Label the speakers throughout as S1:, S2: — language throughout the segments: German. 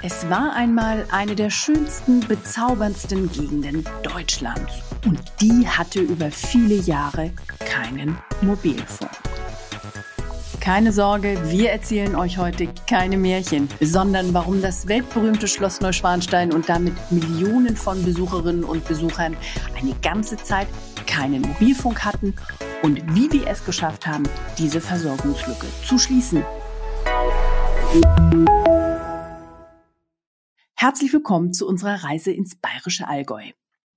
S1: Es war einmal eine der schönsten, bezauberndsten Gegenden Deutschlands. Und die hatte über viele Jahre keinen Mobilfunk. Keine Sorge, wir erzählen euch heute keine Märchen, sondern warum das weltberühmte Schloss Neuschwanstein und damit Millionen von Besucherinnen und Besuchern eine ganze Zeit keinen Mobilfunk hatten und wie wir es geschafft haben, diese Versorgungslücke zu schließen. Herzlich willkommen zu unserer Reise ins bayerische Allgäu.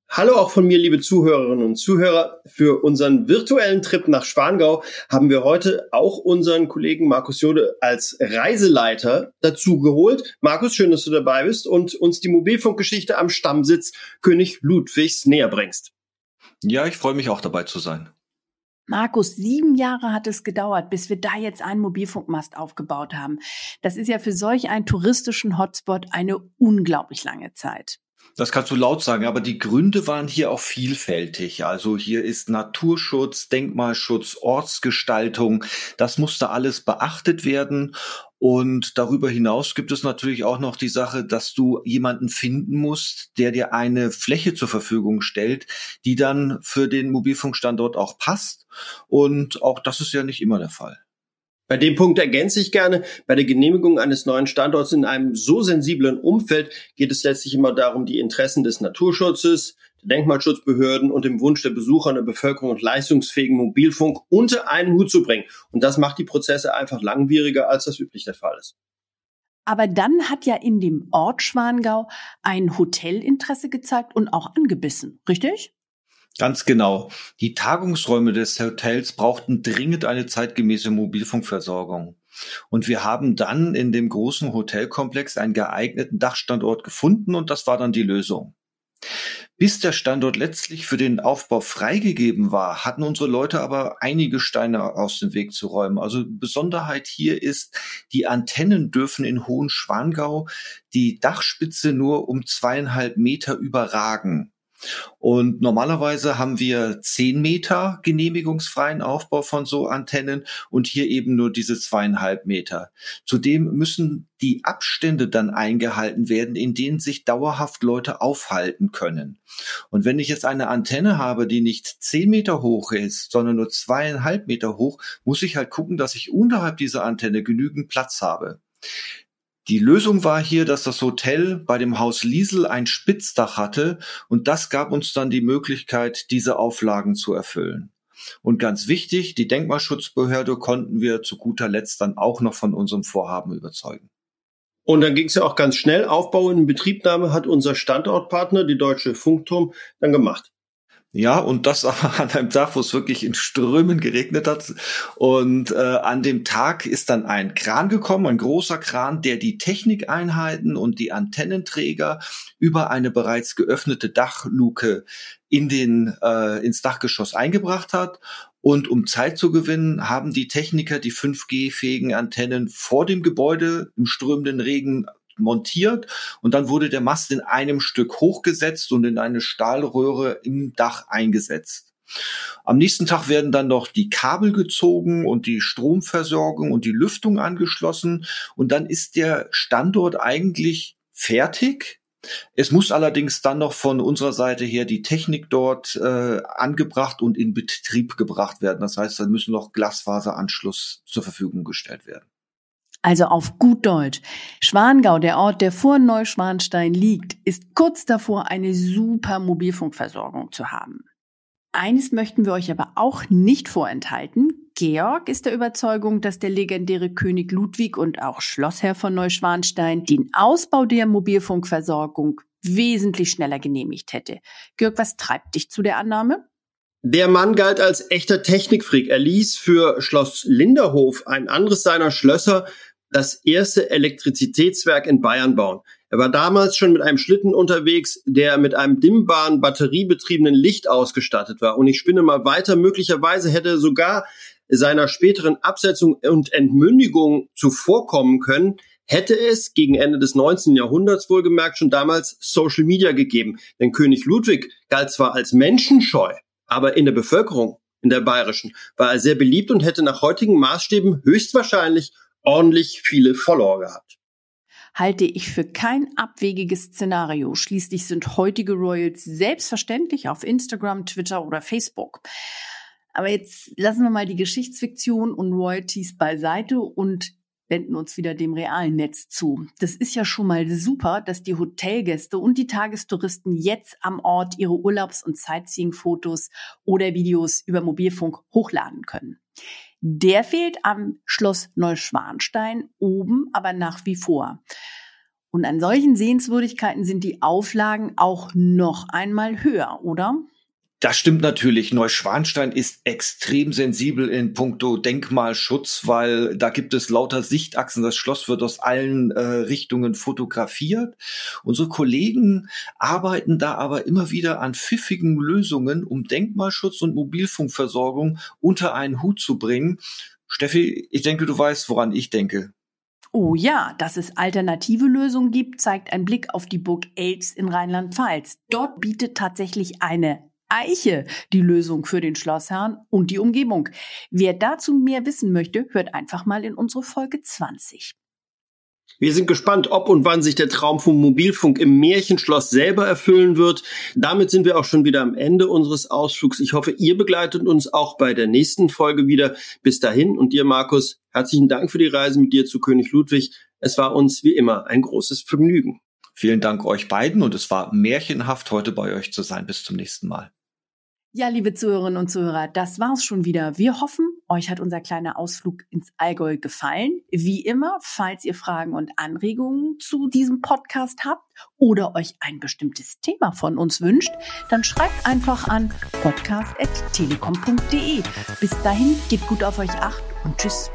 S2: Hallo auch von mir, liebe Zuhörerinnen und Zuhörer. Für unseren virtuellen Trip nach Schwangau haben wir heute auch unseren Kollegen Markus Jode als Reiseleiter dazu geholt. Markus, schön, dass du dabei bist und uns die Mobilfunkgeschichte am Stammsitz König Ludwigs näher bringst.
S3: Ja, ich freue mich auch dabei zu sein.
S1: Markus, sieben Jahre hat es gedauert, bis wir da jetzt einen Mobilfunkmast aufgebaut haben. Das ist ja für solch einen touristischen Hotspot eine unglaublich lange Zeit.
S3: Das kannst du laut sagen, aber die Gründe waren hier auch vielfältig. Also hier ist Naturschutz, Denkmalschutz, Ortsgestaltung. Das musste alles beachtet werden. Und darüber hinaus gibt es natürlich auch noch die Sache, dass du jemanden finden musst, der dir eine Fläche zur Verfügung stellt, die dann für den Mobilfunkstandort auch passt. Und auch das ist ja nicht immer der Fall.
S2: Bei dem Punkt ergänze ich gerne, bei der Genehmigung eines neuen Standorts in einem so sensiblen Umfeld geht es letztlich immer darum, die Interessen des Naturschutzes, der Denkmalschutzbehörden und dem Wunsch der Besucher einer Bevölkerung und leistungsfähigen Mobilfunk unter einen Hut zu bringen. Und das macht die Prozesse einfach langwieriger, als das üblich der Fall ist.
S1: Aber dann hat ja in dem Ort Schwangau ein Hotel Interesse gezeigt und auch angebissen, richtig?
S3: Ganz genau. Die Tagungsräume des Hotels brauchten dringend eine zeitgemäße Mobilfunkversorgung. Und wir haben dann in dem großen Hotelkomplex einen geeigneten Dachstandort gefunden und das war dann die Lösung. Bis der Standort letztlich für den Aufbau freigegeben war, hatten unsere Leute aber einige Steine aus dem Weg zu räumen. Also Besonderheit hier ist, die Antennen dürfen in Hohenschwangau die Dachspitze nur um zweieinhalb Meter überragen. Und normalerweise haben wir zehn Meter genehmigungsfreien Aufbau von so Antennen und hier eben nur diese zweieinhalb Meter. Zudem müssen die Abstände dann eingehalten werden, in denen sich dauerhaft Leute aufhalten können. Und wenn ich jetzt eine Antenne habe, die nicht zehn Meter hoch ist, sondern nur zweieinhalb Meter hoch, muss ich halt gucken, dass ich unterhalb dieser Antenne genügend Platz habe. Die Lösung war hier, dass das Hotel bei dem Haus Liesel ein Spitzdach hatte und das gab uns dann die Möglichkeit, diese Auflagen zu erfüllen. Und ganz wichtig, die Denkmalschutzbehörde konnten wir zu guter Letzt dann auch noch von unserem Vorhaben überzeugen.
S2: Und dann ging es ja auch ganz schnell. Aufbau in Betriebnahme hat unser Standortpartner, die Deutsche Funkturm, dann gemacht.
S3: Ja, und das aber an einem Tag, wo es wirklich in Strömen geregnet hat. Und äh, an dem Tag ist dann ein Kran gekommen, ein großer Kran, der die Technikeinheiten und die Antennenträger über eine bereits geöffnete Dachluke in den äh, ins Dachgeschoss eingebracht hat. Und um Zeit zu gewinnen, haben die Techniker die 5G-fähigen Antennen vor dem Gebäude im strömenden Regen montiert und dann wurde der Mast in einem Stück hochgesetzt und in eine Stahlröhre im Dach eingesetzt. Am nächsten Tag werden dann noch die Kabel gezogen und die Stromversorgung und die Lüftung angeschlossen und dann ist der Standort eigentlich fertig. Es muss allerdings dann noch von unserer Seite her die Technik dort äh, angebracht und in Betrieb gebracht werden. Das heißt, dann müssen noch Glasfaseranschluss zur Verfügung gestellt werden.
S1: Also auf gut Deutsch. Schwangau, der Ort, der vor Neuschwanstein liegt, ist kurz davor, eine super Mobilfunkversorgung zu haben. Eines möchten wir euch aber auch nicht vorenthalten. Georg ist der Überzeugung, dass der legendäre König Ludwig und auch Schlossherr von Neuschwanstein den Ausbau der Mobilfunkversorgung wesentlich schneller genehmigt hätte. Georg, was treibt dich zu der Annahme?
S2: Der Mann galt als echter Technikfreak. Er ließ für Schloss Linderhof, ein anderes seiner Schlösser, das erste Elektrizitätswerk in Bayern bauen. Er war damals schon mit einem Schlitten unterwegs, der mit einem dimmbaren, batteriebetriebenen Licht ausgestattet war. Und ich spinne mal weiter, möglicherweise hätte sogar seiner späteren Absetzung und Entmündigung zuvorkommen können, hätte es gegen Ende des 19. Jahrhunderts wohlgemerkt schon damals Social Media gegeben. Denn König Ludwig galt zwar als menschenscheu, aber in der Bevölkerung, in der bayerischen, war er sehr beliebt und hätte nach heutigen Maßstäben höchstwahrscheinlich ordentlich viele Follower gehabt.
S1: halte ich für kein abwegiges Szenario. Schließlich sind heutige Royals selbstverständlich auf Instagram, Twitter oder Facebook. Aber jetzt lassen wir mal die Geschichtsfiktion und Royalties beiseite und wenden uns wieder dem realen Netz zu. Das ist ja schon mal super, dass die Hotelgäste und die Tagestouristen jetzt am Ort ihre Urlaubs- und Sightseeing-Fotos oder Videos über Mobilfunk hochladen können. Der fehlt am Schloss Neuschwanstein oben, aber nach wie vor. Und an solchen Sehenswürdigkeiten sind die Auflagen auch noch einmal höher, oder?
S3: Das stimmt natürlich. Neuschwanstein ist extrem sensibel in puncto Denkmalschutz, weil da gibt es lauter Sichtachsen. Das Schloss wird aus allen äh, Richtungen fotografiert. Unsere Kollegen arbeiten da aber immer wieder an pfiffigen Lösungen, um Denkmalschutz und Mobilfunkversorgung unter einen Hut zu bringen. Steffi, ich denke, du weißt, woran ich denke.
S1: Oh ja, dass es alternative Lösungen gibt, zeigt ein Blick auf die Burg Elz in Rheinland-Pfalz. Dort bietet tatsächlich eine Eiche die Lösung für den Schlossherrn und die Umgebung. Wer dazu mehr wissen möchte, hört einfach mal in unsere Folge 20.
S2: Wir sind gespannt, ob und wann sich der Traum vom Mobilfunk im Märchenschloss selber erfüllen wird. Damit sind wir auch schon wieder am Ende unseres Ausflugs. Ich hoffe, ihr begleitet uns auch bei der nächsten Folge wieder. Bis dahin und dir, Markus, herzlichen Dank für die Reise mit dir zu König Ludwig. Es war uns wie immer ein großes Vergnügen.
S3: Vielen Dank euch beiden und es war märchenhaft, heute bei euch zu sein. Bis zum nächsten Mal.
S1: Ja, liebe Zuhörerinnen und Zuhörer, das war's schon wieder. Wir hoffen, euch hat unser kleiner Ausflug ins Allgäu gefallen. Wie immer, falls ihr Fragen und Anregungen zu diesem Podcast habt oder euch ein bestimmtes Thema von uns wünscht, dann schreibt einfach an podcast.telekom.de. Bis dahin, gebt gut auf euch acht und tschüss.